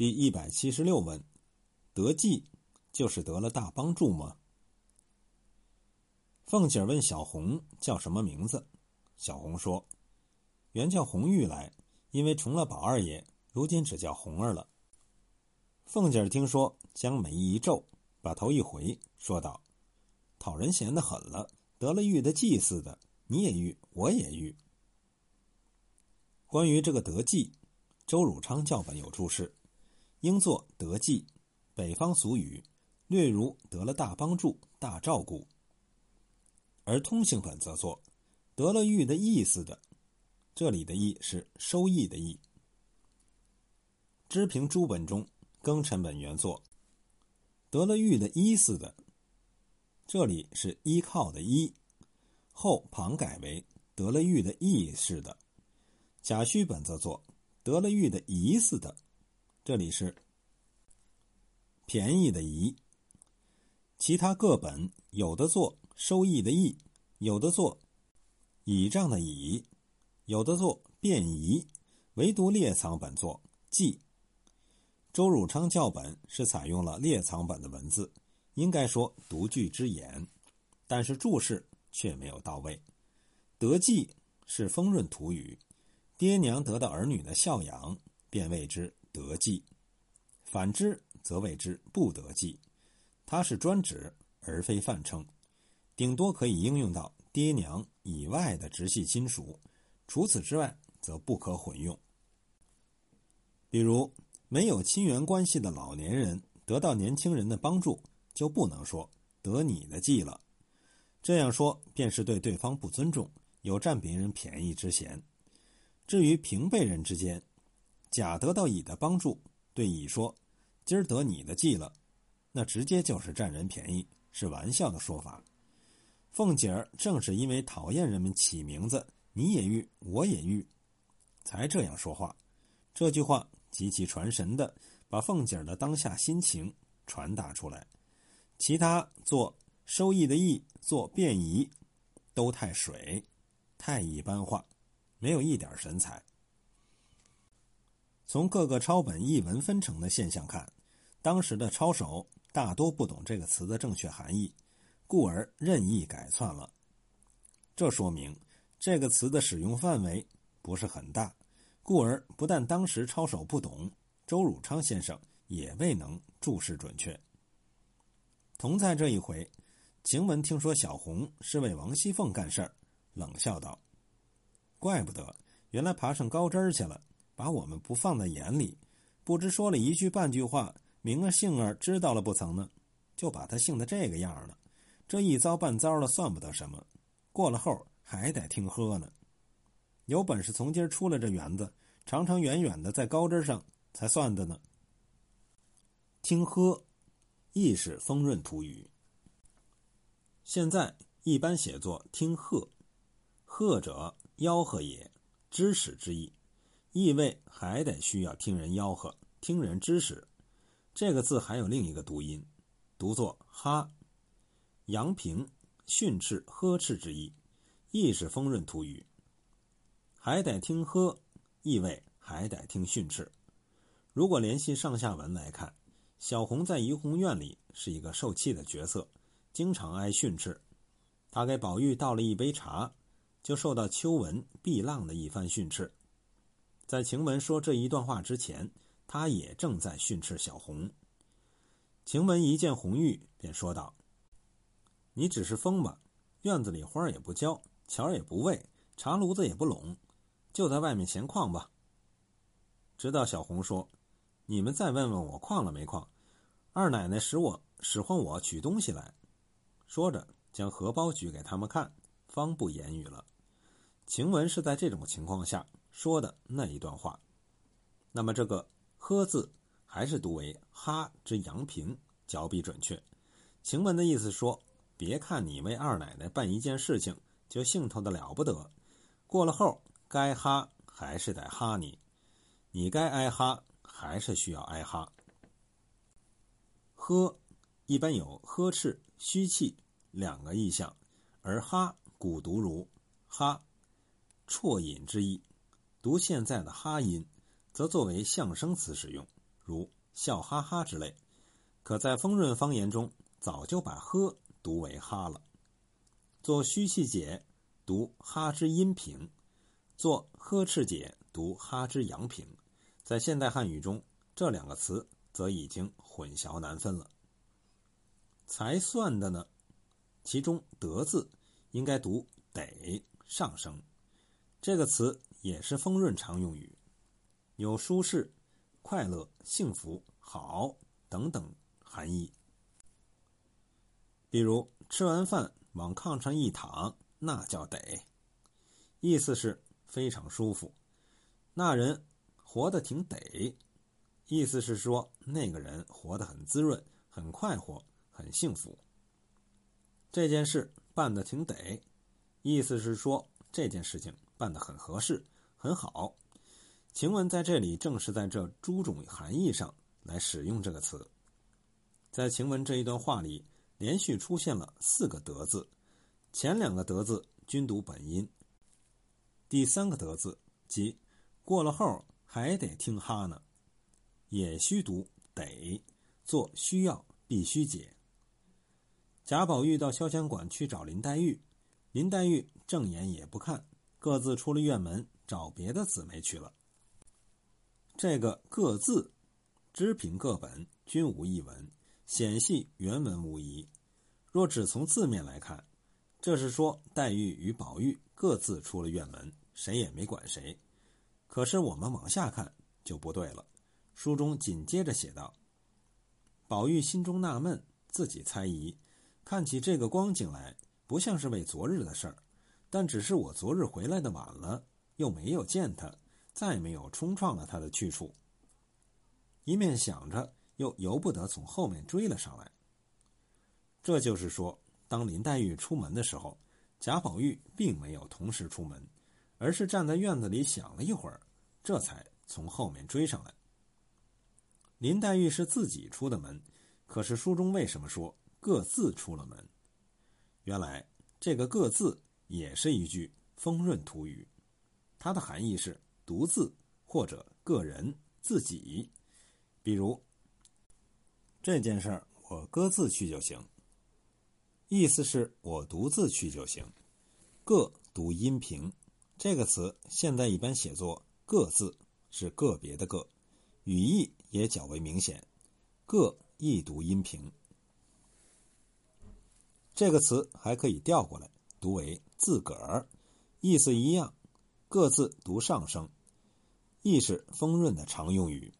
第一百七十六问：得计就是得了大帮助吗？凤姐问小红叫什么名字，小红说：“原叫红玉来，因为重了宝二爷，如今只叫红儿了。”凤姐听说，将眉一皱，把头一回，说道：“讨人嫌的很了，得了玉的计似的，你也玉，我也玉。”关于这个得计，周汝昌教本有注释，应作得计，北方俗语，略如得了大帮助、大照顾。而通行本则作得了玉的意思的，这里的意是收益的意。知平诸本中庚辰本原作得了玉的意思的，这里是依靠的依，后旁改为得了玉的意似的。甲戌本则作得了玉的意思的，这里是便宜的宜。其他各本有的做收益的益，有的做倚仗的倚，有的做便宜，唯独列藏本作记。周汝昌教本是采用了列藏本的文字，应该说独具之言，但是注释却没有到位。得记是丰润土语。爹娘得到儿女的孝养，便谓之得计；反之，则谓之不得计。它是专指，而非泛称，顶多可以应用到爹娘以外的直系亲属，除此之外，则不可混用。比如，没有亲缘关系的老年人得到年轻人的帮助，就不能说得你的计了。这样说，便是对对方不尊重，有占别人便宜之嫌。至于平辈人之间，甲得到乙的帮助，对乙说：“今儿得你的计了。”那直接就是占人便宜，是玩笑的说法。凤姐儿正是因为讨厌人们起名字“你也玉，我也玉”，才这样说话。这句话极其传神的，把凤姐儿的当下心情传达出来。其他做收益的益，做便宜，都太水，太一般化。没有一点神采。从各个抄本译文分成的现象看，当时的抄手大多不懂这个词的正确含义，故而任意改窜了。这说明这个词的使用范围不是很大，故而不但当时抄手不懂，周汝昌先生也未能注释准确。同在这一回，晴雯听说小红是为王熙凤干事儿，冷笑道。怪不得，原来爬上高枝儿去了，把我们不放在眼里，不知说了一句半句话，明儿杏儿知道了不曾呢？就把他幸得这个样了。这一遭半遭了，算不得什么，过了后还得听喝呢。有本事从今儿出了这园子，长长远远的在高枝上才算的呢。听喝，亦是丰润土语。现在一般写作听喝，喝者。吆喝也，知使之意，意味还得需要听人吆喝，听人指使。这个字还有另一个读音，读作哈。阳平训斥、呵斥之意，亦是丰润土语。还得听呵，意味还得听训斥。如果联系上下文来看，小红在怡红院里是一个受气的角色，经常挨训斥。他给宝玉倒了一杯茶。就受到秋文、碧浪的一番训斥。在晴雯说这一段话之前，他也正在训斥小红。晴雯一见红玉，便说道：“你只是疯吧？院子里花也不浇，桥也不喂，茶炉子也不拢，就在外面闲逛吧。”直到小红说：“你们再问问我旷了没旷？二奶奶使我使唤我取东西来。”说着，将荷包举给他们看。方不言语了。晴雯是在这种情况下说的那一段话。那么这个“呵”字还是读为“哈”之阳平，较比准确。晴雯的意思说：别看你为二奶奶办一件事情就兴头的了不得，过了后该哈还是得哈你，你该挨哈还是需要挨哈。呵，一般有呵斥、虚气两个意象，而哈。古读如“哈”，啜饮之意。读现在的“哈”音，则作为象声词使用，如笑哈哈之类。可在丰润方言中，早就把“呵”读为“哈”了。做虚气解，读“哈”之阴平；做“呵斥解”，读“哈”之阳平。在现代汉语中，这两个词则已经混淆难分了。才算的呢，其中“得”字应该读“得”上升。这个词也是丰润常用语，有舒适、快乐、幸福、好等等。含义，比如吃完饭往炕上一躺，那叫得，意思是非常舒服。那人活得挺得，意思是说那个人活得很滋润、很快活、很幸福。这件事办得挺得，意思是说这件事情办得很合适、很好。晴雯在这里正是在这诸种含义上来使用这个词。在晴雯这一段话里，连续出现了四个“德”字，前两个“德”字均读本音，第三个“德”字即过了后还得听哈呢，也需读得，做需要必须解。贾宝玉到潇湘馆去找林黛玉，林黛玉正眼也不看，各自出了院门找别的姊妹去了。这个“各自”，知凭各本，均无一文。显系原文无疑。若只从字面来看，这是说黛玉与宝玉各自出了院门，谁也没管谁。可是我们往下看就不对了。书中紧接着写道：“宝玉心中纳闷，自己猜疑，看起这个光景来，不像是为昨日的事儿。但只是我昨日回来的晚了，又没有见他，再没有冲撞了他的去处。一面想着。”又由不得从后面追了上来。这就是说，当林黛玉出门的时候，贾宝玉并没有同时出门，而是站在院子里想了一会儿，这才从后面追上来。林黛玉是自己出的门，可是书中为什么说各自出了门？原来这个“各自”也是一句丰润土语，它的含义是独自或者个人自己，比如。这件事儿我各自去就行。意思是我独自去就行。各读阴平，这个词现在一般写作各自，是个别的个，语义也较为明显。各亦读阴平。这个词还可以调过来读为自个儿，意思一样，各自读上声，意是丰润的常用语。